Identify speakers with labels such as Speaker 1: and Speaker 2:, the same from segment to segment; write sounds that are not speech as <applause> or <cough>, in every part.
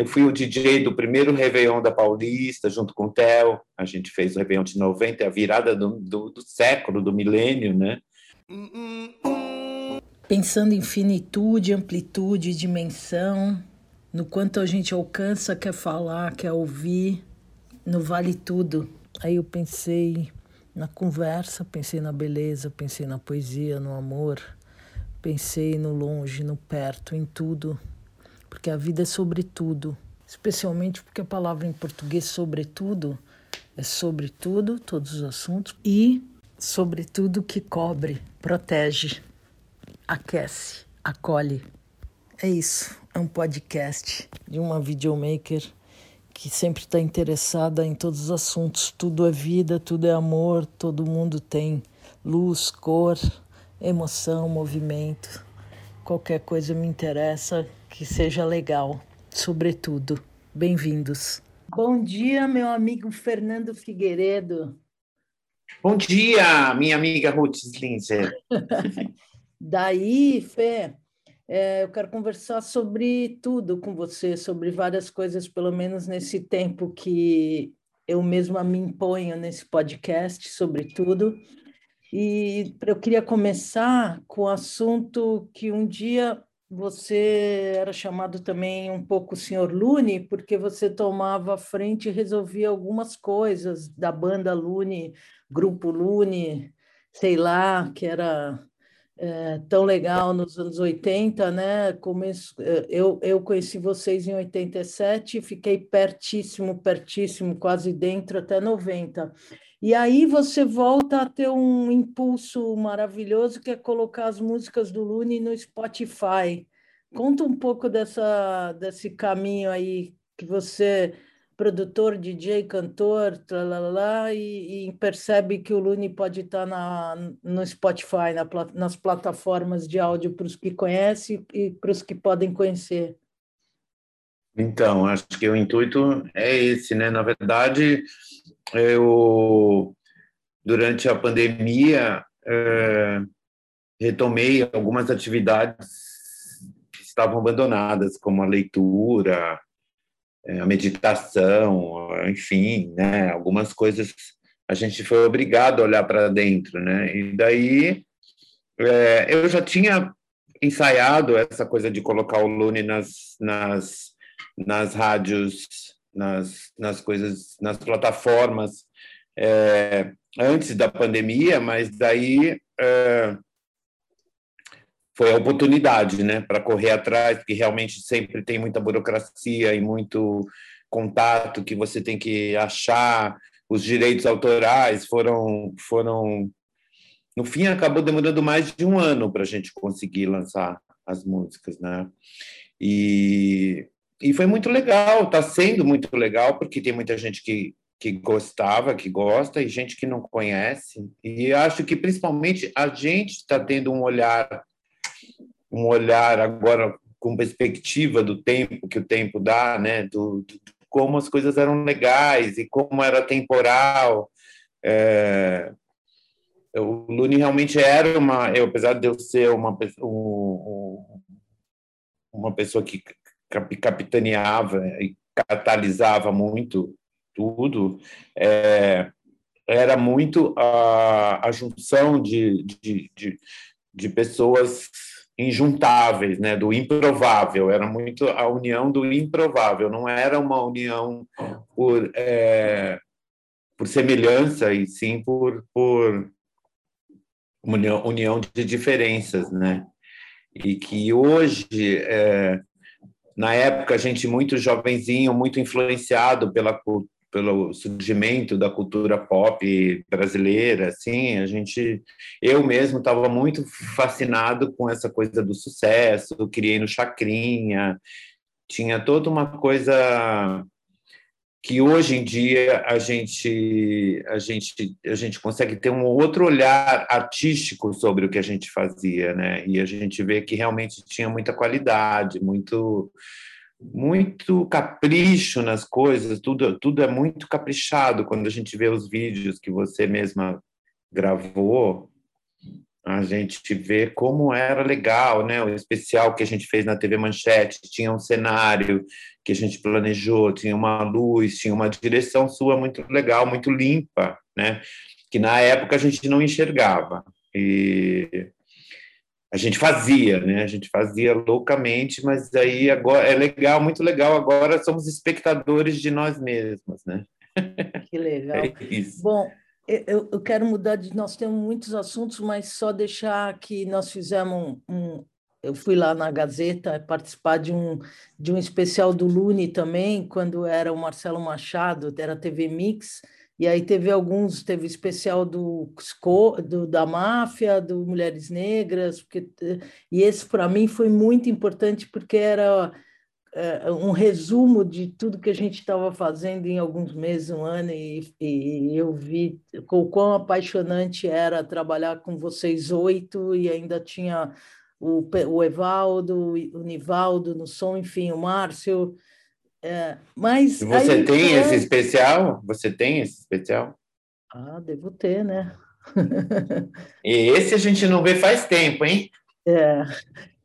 Speaker 1: eu fui o DJ do primeiro Réveillon da Paulista, junto com o Theo. A gente fez o Réveillon de 90, a virada do, do, do século, do milênio, né?
Speaker 2: Pensando em finitude, amplitude, dimensão, no quanto a gente alcança, quer falar, quer ouvir, no vale tudo. Aí eu pensei na conversa, pensei na beleza, pensei na poesia, no amor, pensei no longe, no perto, em tudo porque a vida é sobre tudo, especialmente porque a palavra em português sobretudo é sobre tudo, todos os assuntos e sobre tudo que cobre, protege, aquece, acolhe. É isso, é um podcast de uma videomaker que sempre está interessada em todos os assuntos. Tudo é vida, tudo é amor, todo mundo tem luz, cor, emoção, movimento. Qualquer coisa me interessa que seja legal, sobretudo. Bem-vindos. Bom dia, meu amigo Fernando Figueiredo.
Speaker 1: Bom dia, minha amiga Ruth Slinzer. <laughs>
Speaker 2: Daí, Fê, é, eu quero conversar sobre tudo com você, sobre várias coisas, pelo menos nesse tempo que eu mesma me imponho nesse podcast, sobre tudo. E eu queria começar com o assunto que um dia você era chamado também um pouco senhor Lune, porque você tomava frente e resolvia algumas coisas da banda Lune, Grupo Lune, sei lá, que era é, tão legal nos anos 80, né? Começo, é, eu, eu conheci vocês em 87, fiquei pertíssimo, pertíssimo, quase dentro até 90. E aí você volta a ter um impulso maravilhoso que é colocar as músicas do Lune no Spotify. Conta um pouco dessa, desse caminho aí que você, produtor, DJ, cantor, tralalá, e, e percebe que o Lune pode estar na, no Spotify, na, nas plataformas de áudio para os que conhecem e para os que podem conhecer.
Speaker 1: Então, acho que o intuito é esse, né? Na verdade, eu, durante a pandemia, é, retomei algumas atividades que estavam abandonadas, como a leitura, a meditação, enfim, né? Algumas coisas a gente foi obrigado a olhar para dentro, né? E daí é, eu já tinha ensaiado essa coisa de colocar o Lune nas, nas, nas rádios nas, nas coisas, nas plataformas é, antes da pandemia, mas daí é, foi a oportunidade, né, para correr atrás, porque realmente sempre tem muita burocracia e muito contato que você tem que achar. Os direitos autorais foram foram no fim acabou demorando mais de um ano para a gente conseguir lançar as músicas, né? E e foi muito legal, está sendo muito legal, porque tem muita gente que, que gostava, que gosta, e gente que não conhece. E acho que principalmente a gente está tendo um olhar, um olhar agora com perspectiva do tempo que o tempo dá, né? Do, do como as coisas eram legais e como era temporal. É, o Lune realmente era uma, eu, apesar de eu ser uma, um, uma pessoa que capitaneava e catalisava muito tudo, é, era muito a, a junção de, de, de, de, pessoas injuntáveis, né, do improvável, era muito a união do improvável, não era uma união por, é, por semelhança, e sim por, por união, união de diferenças, né, e que hoje é, na época, a gente muito jovenzinho, muito influenciado pela, pelo surgimento da cultura pop brasileira, assim, a gente, eu mesmo estava muito fascinado com essa coisa do sucesso, criei no Chacrinha, tinha toda uma coisa que hoje em dia a gente a gente a gente consegue ter um outro olhar artístico sobre o que a gente fazia, né? E a gente vê que realmente tinha muita qualidade, muito muito capricho nas coisas, tudo tudo é muito caprichado quando a gente vê os vídeos que você mesma gravou. a gente vê como era legal, né? O especial que a gente fez na TV Manchete tinha um cenário que a gente planejou, tinha uma luz, tinha uma direção sua muito legal, muito limpa, né? Que na época a gente não enxergava. E a gente fazia, né? A gente fazia loucamente, mas aí agora é legal, muito legal. Agora somos espectadores de nós mesmos, né? <laughs>
Speaker 2: Que legal. É Bom, eu, eu, quero mudar de. Nós temos muitos assuntos, mas só deixar que nós fizemos um, um. eu fui lá na Gazeta participar de um, de um especial do Lune também, quando era o Marcelo Machado, era TV Mix, e aí teve alguns, teve especial do, do da máfia, do Mulheres Negras, porque, e esse para mim foi muito importante porque era é, um resumo de tudo que a gente estava fazendo em alguns meses, um ano, e, e eu vi o quão apaixonante era trabalhar com vocês oito, e ainda tinha o, o Evaldo, o Nivaldo no som, enfim, o Márcio. É, mas
Speaker 1: você aí, tem é... esse especial? Você tem esse especial?
Speaker 2: Ah, devo ter, né? <laughs>
Speaker 1: e esse a gente não vê faz tempo, hein?
Speaker 2: É,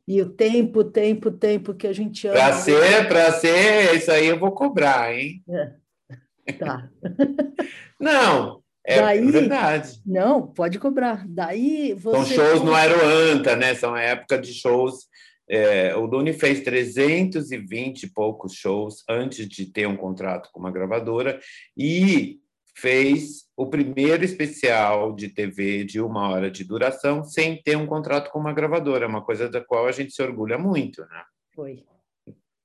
Speaker 2: e o tempo, tempo, tempo que a gente ama.
Speaker 1: Para ser, para ser, isso aí eu vou cobrar, hein?
Speaker 2: É. Tá. <laughs>
Speaker 1: não, é Daí, verdade.
Speaker 2: Não, pode cobrar. Daí você.
Speaker 1: São shows no Aeroanta, né? São a época de shows. É, o Duni fez 320 e poucos shows antes de ter um contrato com uma gravadora e fez o primeiro especial de TV de uma hora de duração sem ter um contrato com uma gravadora, uma coisa da qual a gente se orgulha muito, né?
Speaker 2: Foi.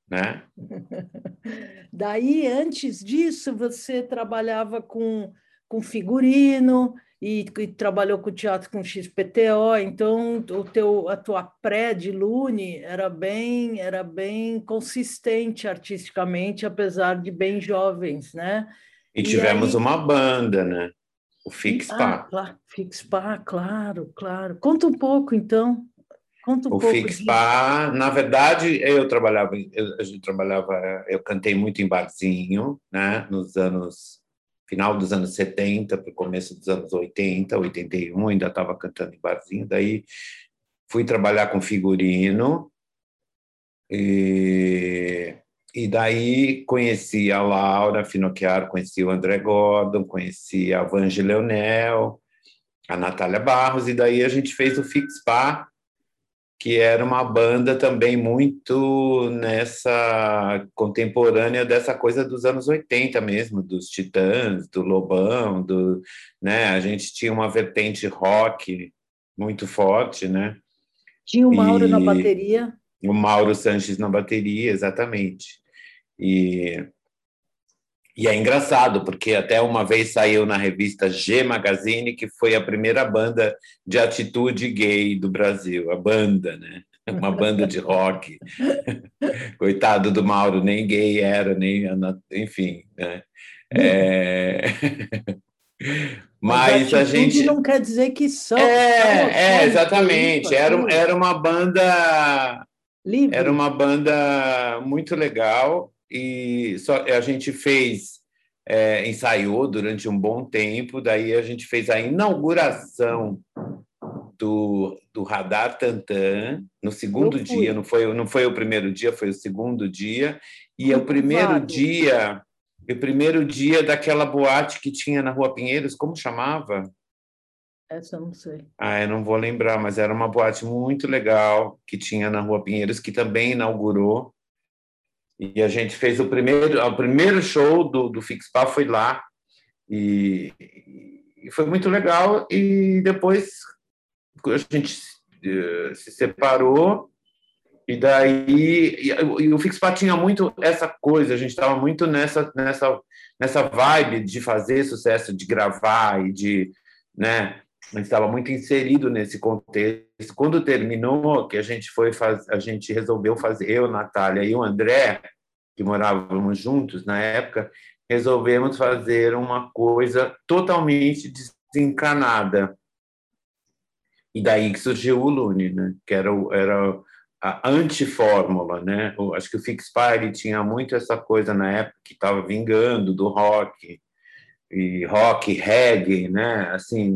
Speaker 1: Né? <laughs>
Speaker 2: Daí, antes disso, você trabalhava com, com figurino e, e trabalhou com teatro com XPTO, então o teu, a tua pré de Lune era bem, era bem consistente artisticamente, apesar de bem jovens, né?
Speaker 1: E, tivemos aí... uma banda, né? O Fixpa.
Speaker 2: Ah, claro, Fixpa, claro, claro. Conta um pouco, então. Conta um
Speaker 1: o
Speaker 2: pouco.
Speaker 1: Fixpa, disso. na verdade, eu trabalhava, eu, a gente trabalhava, eu cantei muito em barzinho, né? Nos anos final dos anos 70 para o começo dos anos 80, 81, ainda estava cantando em barzinho. Daí fui trabalhar com figurino e e daí conheci a Laura Finocchiaro, conheci o André Gordon, conheci a Vange Leonel, a Natália Barros, e daí a gente fez o Fix Bar, que era uma banda também muito nessa contemporânea dessa coisa dos anos 80 mesmo, dos Titãs, do Lobão, do, né? A gente tinha uma vertente rock muito forte, né?
Speaker 2: Tinha o Mauro e... na bateria.
Speaker 1: O Mauro Sanches na bateria, exatamente. E, e é engraçado, porque até uma vez saiu na revista G Magazine, que foi a primeira banda de atitude gay do Brasil, a banda, né? <laughs> Uma banda de rock. <laughs> Coitado do Mauro, nem gay era, nem. Enfim, né? É... <laughs>
Speaker 2: Mas, Mas a gente não quer dizer que são.
Speaker 1: É, é exatamente. Era, era uma banda. Livre. Era uma banda muito legal e só, a gente fez, é, ensaiou durante um bom tempo, daí a gente fez a inauguração do, do Radar Tantan no segundo dia, não foi, não foi o primeiro dia, foi o segundo dia, e é o primeiro dia, o primeiro dia daquela boate que tinha na Rua Pinheiros, como chamava?
Speaker 2: Essa eu não sei.
Speaker 1: Ah, eu não vou lembrar, mas era uma boate muito legal que tinha na Rua Pinheiros, que também inaugurou. E a gente fez o primeiro, o primeiro show do, do Fixpa foi lá. E, e foi muito legal. E depois a gente uh, se separou. E daí e, e o Fixpa tinha muito essa coisa, a gente estava muito nessa, nessa, nessa vibe de fazer sucesso, de gravar e de. Né, gente estava muito inserido nesse contexto. Quando terminou, que a gente foi faz, a gente resolveu fazer eu, Natália e o André, que morávamos juntos na época, resolvemos fazer uma coisa totalmente desencanada. E daí que surgiu o Lune, né? Que era, era a antifórmula, né? Acho que o Fix tinha muito essa coisa na época que estava vingando do rock e rock, reggae, né? Assim,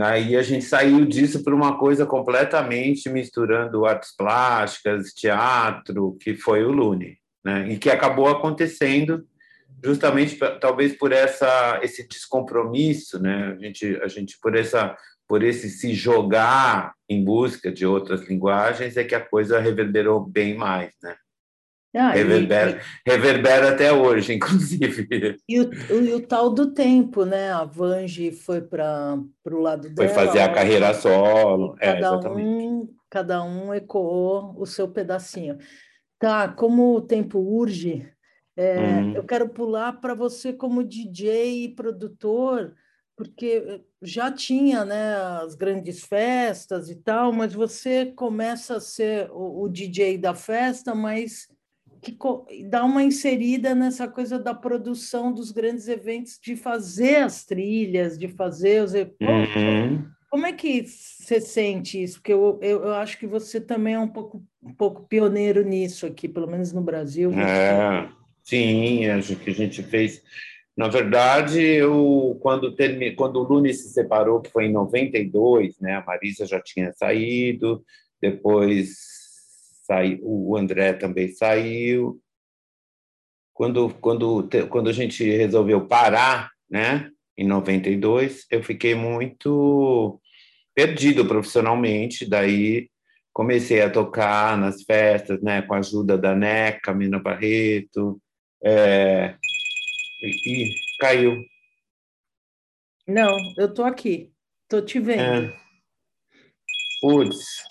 Speaker 1: Aí a gente saiu disso para uma coisa completamente misturando artes plásticas, teatro, que foi o Lune, né? E que acabou acontecendo justamente talvez por essa esse descompromisso, né? A gente a gente por essa por esse se jogar em busca de outras linguagens é que a coisa reverberou bem mais, né? Ah, reverbera, e, reverbera até hoje, <laughs> inclusive.
Speaker 2: E o, e o, tal do tempo, né? A Vange foi para o lado dela.
Speaker 1: Foi fazer a carreira solo.
Speaker 2: É, cada, é, um, cada um ecoou o seu pedacinho. Tá, como o tempo urge, é, uhum. eu quero pular para você como DJ e produtor, porque já tinha né, as grandes festas e tal, mas você começa a ser o, o DJ da festa, mas que dá uma inserida nessa coisa da produção dos grandes eventos, de fazer as trilhas, de fazer os. Uhum. Como é que você sente isso? Porque eu, eu, eu, acho que você também é um pouco, um pouco pioneiro nisso aqui, pelo menos no Brasil.
Speaker 1: É, sim, acho que a gente fez. Na verdade, eu quando termi... quando o Lune se separou, que foi em 92, né? A Marisa já tinha saído, depois saiu, o André também saiu. Quando, quando, quando a gente resolveu parar, né, em 92, eu fiquei muito perdido profissionalmente, daí comecei a tocar nas festas, né, com a ajuda da Neca, Mina Barreto, é, e, e, caiu.
Speaker 2: Não, eu tô aqui, tô te vendo. É.
Speaker 1: Putz,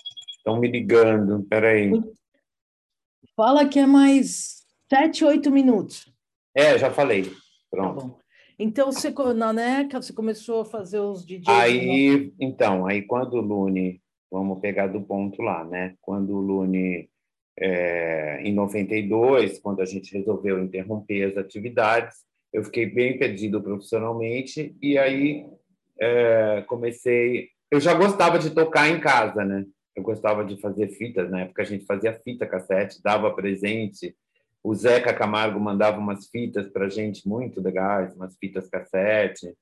Speaker 1: Estão me ligando, peraí.
Speaker 2: Fala que é mais sete, oito minutos.
Speaker 1: É, já falei. Pronto. Tá
Speaker 2: então, você, na NECA, você começou a fazer os DJs?
Speaker 1: Aí, então, aí quando o Lune, vamos pegar do ponto lá, né? Quando o Lune, é, em 92, quando a gente resolveu interromper as atividades, eu fiquei bem perdido profissionalmente e aí é, comecei... Eu já gostava de tocar em casa, né? Eu gostava de fazer fitas, na época a gente fazia fita cassete, dava presente. O Zeca Camargo mandava umas fitas para a gente muito legais, umas fitas cassete.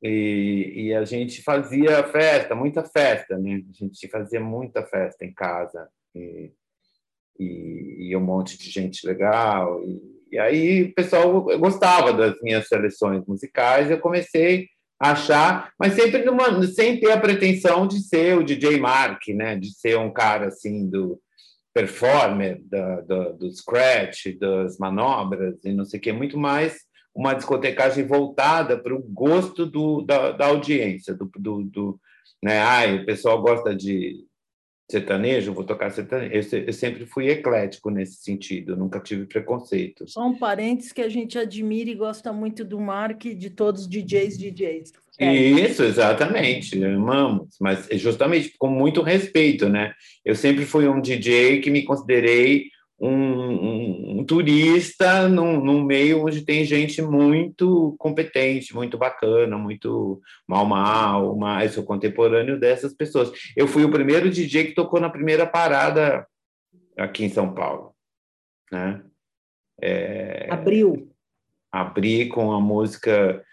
Speaker 1: E, e, a gente fazia festa, muita festa, né? A gente fazia muita festa em casa. E, e, e um monte de gente legal. E, e aí o pessoal gostava das minhas seleções musicais. Eu comecei achar, mas sempre numa, sem ter a pretensão de ser o DJ Mark, né? De ser um cara assim do performer, da, da, do scratch, das manobras e não sei o que, muito mais uma discotecagem voltada para o gosto do, da, da audiência, do, do, do né? Ai, o pessoal gosta de sertanejo, vou tocar sertanejo. Eu, sempre fui eclético nesse sentido, nunca tive preconceito.
Speaker 2: Só um parênteses que a gente admira e gosta muito do Mark e de todos os DJs DJs.
Speaker 1: É. Isso, exatamente, amamos, mas justamente com muito respeito, né? Eu sempre fui um DJ que me considerei um, turista num, num, meio onde tem gente muito competente, muito bacana, muito mal mal, mas sou contemporâneo dessas pessoas. Eu fui o primeiro DJ que tocou na primeira parada aqui em São Paulo, né?
Speaker 2: É, Abriu.
Speaker 1: Abri com a música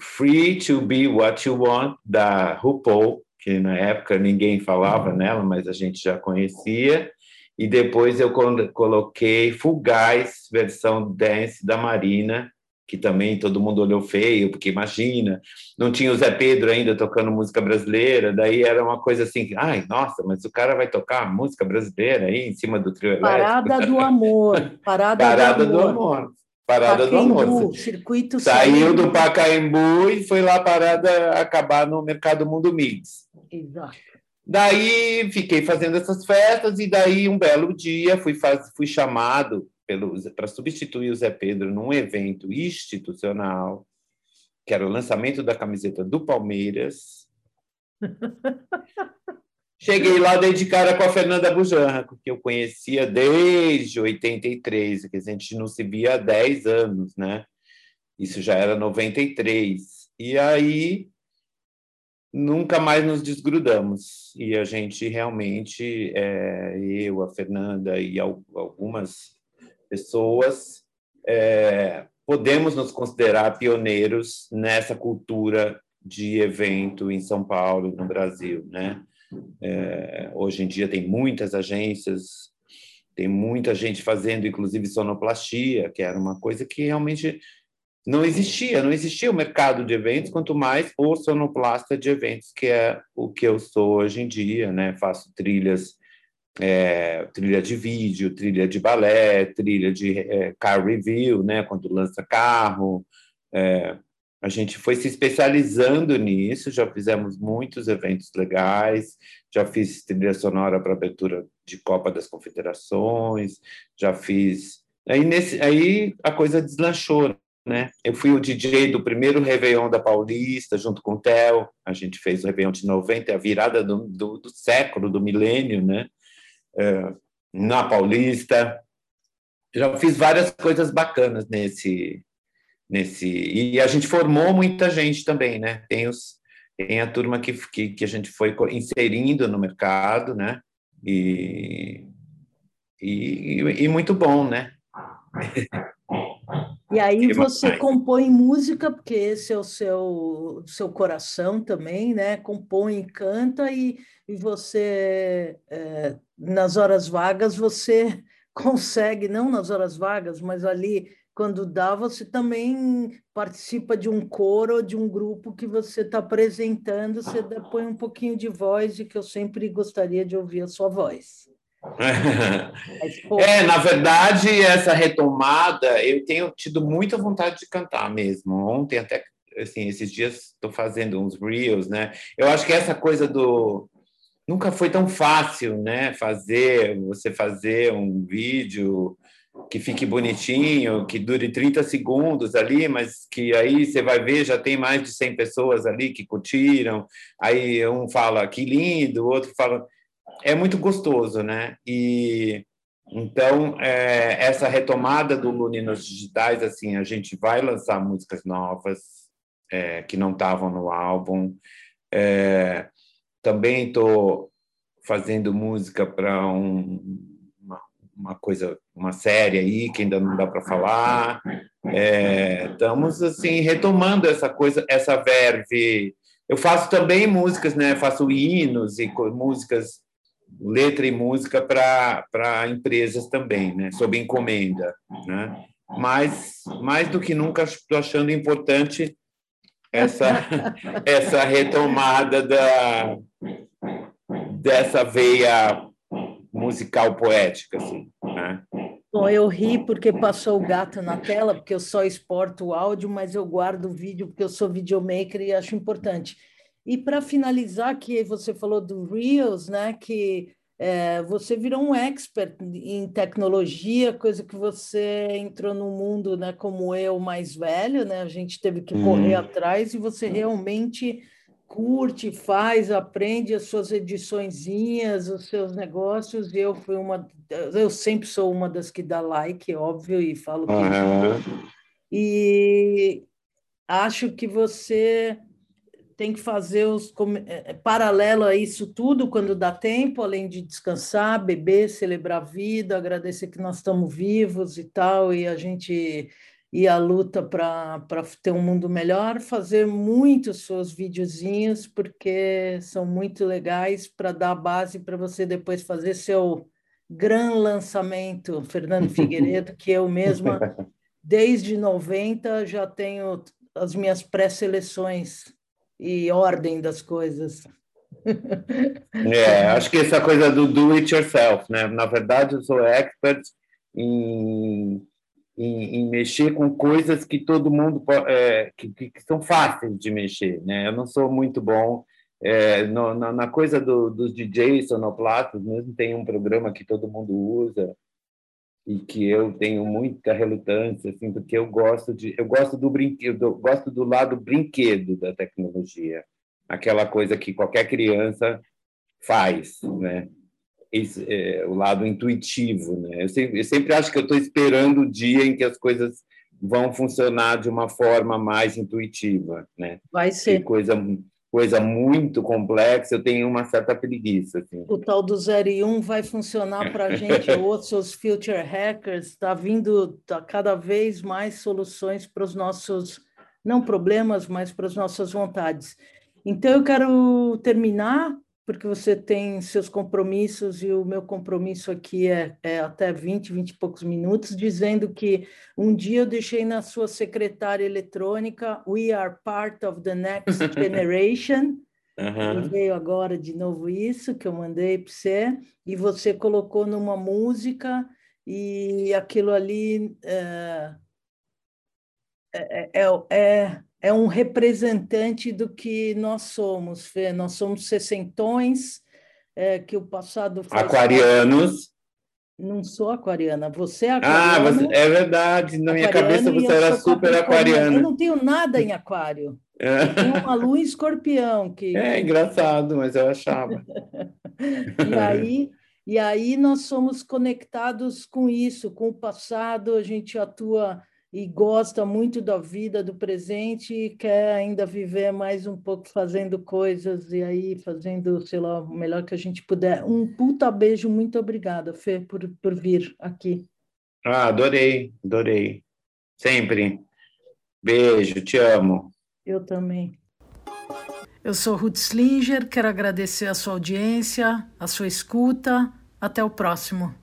Speaker 1: Free to Be What You Want da RuPaul, que na época ninguém falava nela, mas a gente já conhecia e depois eu coloquei Fugaz, versão dance da Marina, que também todo mundo olhou feio, porque imagina, não tinha o Zé Pedro ainda tocando música brasileira, daí era uma coisa assim, ai, nossa, mas o cara vai tocar música brasileira aí em cima do trio
Speaker 2: elétrico. Parada do amor, parada,
Speaker 1: parada
Speaker 2: do,
Speaker 1: amor. Do amor. Parada Pacaembu, do amor.
Speaker 2: Circuito
Speaker 1: Saiu do Pacaembu e foi lá parada acabar no Mercado Mundo Mix.
Speaker 2: Exato.
Speaker 1: Daí fiquei fazendo essas festas e daí um belo dia fui, faz, fui chamado para substituir o Zé Pedro num evento institucional, que era o lançamento da camiseta do Palmeiras. <laughs> Cheguei lá, dei de cara com a Fernanda Bujanra, que eu conhecia desde 83, que a gente não se via há 10 anos, né? Isso já era 93. E aí nunca mais nos desgrudamos e a gente realmente é, eu a Fernanda e algumas pessoas é, podemos nos considerar pioneiros nessa cultura de evento em São Paulo, no Brasil, né? É, hoje em dia tem muitas agências, tem muita gente fazendo, inclusive sonoplastia, que era uma coisa que realmente não existia, não existia o mercado de eventos, quanto mais o sonoplasta de eventos, que é o que eu sou hoje em dia, né? Faço trilhas, é, trilha de vídeo, trilha de balé, trilha de é, car review, né? Quando lança carro, é, a gente foi se especializando nisso, já fizemos muitos eventos legais, já fiz trilha sonora para abertura de Copa das Confederações, já fiz. Aí, nesse, aí a coisa deslanchou, né? Eu fui o DJ do primeiro Réveillon da Paulista, junto com o Theo, a gente fez o Réveillon de 90, a virada do, do, do século, do milênio, né? É, na Paulista. Já fiz várias coisas bacanas nesse, nesse e a gente formou muita gente também, né? Tem os tem a turma que, que, que a gente foi inserindo no mercado, né? E, e, e muito bom, né? <laughs>
Speaker 2: E aí você compõe música, porque esse é o seu, seu coração também, né? Compõe, canta e, e você, é, nas horas vagas, você <laughs> consegue, não nas horas vagas, mas ali quando dá, você também participa de um coro, de um grupo que você está apresentando, você põe um pouquinho de voz, e que eu sempre gostaria de ouvir a sua voz. <laughs>
Speaker 1: é, na verdade, essa retomada, eu tenho tido muita vontade de cantar mesmo. Ontem, até, assim, esses dias, estou fazendo uns reels, né? Eu acho que essa coisa do. Nunca foi tão fácil, né? Fazer, você fazer um vídeo que fique bonitinho, que dure 30 segundos ali, mas que aí você vai ver, já tem mais de 100 pessoas ali que curtiram, aí um fala que lindo, o outro fala... É muito gostoso, né? E então, é, essa retomada do Lune nos digitais, assim, a gente vai lançar músicas novas é, que não estavam no álbum. É, também estou fazendo música para um, uma coisa, uma série aí que ainda não dá para falar. É, estamos assim retomando essa coisa, essa verve. Eu faço também músicas, né? Faço hinos e músicas, letra e música para empresas também, né? Sob encomenda, né? Mas mais do que nunca estou achando importante essa <laughs> essa retomada da dessa veia musical poética, assim, né?
Speaker 2: Bom, eu ri porque passou o gato na tela, porque eu só exporto o áudio, mas eu guardo o vídeo porque eu sou videomaker e acho importante. E para finalizar, que você falou do Reels, né? Que é, você virou um expert em tecnologia, coisa que você entrou no mundo, né? Como eu, mais velho, né? A gente teve que correr hum. atrás e você realmente curte, faz, aprende as suas ediçõezinhas, os seus negócios. E eu fui uma, eu sempre sou uma das que dá like, óbvio, e falo que uhum. e acho que você tem que fazer os é, é, paralelo a isso tudo quando dá tempo, além de descansar, beber, celebrar a vida, agradecer que nós estamos vivos e tal, e a gente e a luta para ter um mundo melhor, fazer muitos seus videozinhos, porque são muito legais para dar base para você depois fazer seu gran lançamento, Fernando Figueiredo, que eu mesma, <laughs> desde 90, já tenho as minhas pré-seleções e ordem das coisas. <laughs>
Speaker 1: É, acho que essa coisa do do it yourself, né? Na verdade, eu sou expert em em, em, mexer com coisas que todo mundo é, que, que, são fáceis de mexer, né? Eu não sou muito bom é, no, na, na, coisa do, dos DJs sonoplatos, mesmo tem um programa que todo mundo usa e que eu tenho muita relutância, assim, porque eu gosto de eu gosto do brinquedo, gosto do lado brinquedo da tecnologia, aquela coisa que qualquer criança faz, né? esse, é, o lado intuitivo. Né? Eu, sempre, eu sempre acho que eu estou esperando o dia em que as coisas vão funcionar de uma forma mais intuitiva. Né?
Speaker 2: Vai ser.
Speaker 1: Que coisa, coisa muito complexa, eu tenho uma certa preguiça. Assim.
Speaker 2: O tal do 0 e 1 um vai funcionar para a gente, <laughs> outros future hackers, está vindo tá cada vez mais soluções para os nossos não problemas, mas para as nossas vontades. Então, eu quero terminar, porque você tem seus compromissos e o meu compromisso aqui é, é até 20, 20 e poucos minutos, dizendo que um dia eu deixei na sua secretária eletrônica We are part of the next <laughs> generation. Uhum. Veio agora de novo isso que eu mandei para você, e você colocou numa música, e aquilo ali é, é, é, é, é um representante do que nós somos, Fê. Nós somos sessentões, é, que o passado
Speaker 1: faz Aquarianos.
Speaker 2: Não sou aquariana, você é
Speaker 1: aquariano. Ah, é verdade, na minha cabeça você era super aquariana.
Speaker 2: Eu não tenho nada em aquário. É. <laughs> Eu tenho uma lua em escorpião. Que...
Speaker 1: É engraçado, mas eu achava. <laughs>
Speaker 2: e, aí, e aí nós somos conectados com isso, com o passado, a gente atua e gosta muito da vida, do presente e quer ainda viver mais um pouco fazendo coisas e aí fazendo, sei lá, o melhor que a gente puder. Um puta beijo, muito obrigada, Fê, por, por vir aqui.
Speaker 1: Ah, adorei, adorei. Sempre. Beijo, te amo.
Speaker 2: Eu também. Eu sou Ruth Slinger, quero agradecer a sua audiência, a sua escuta. Até o próximo.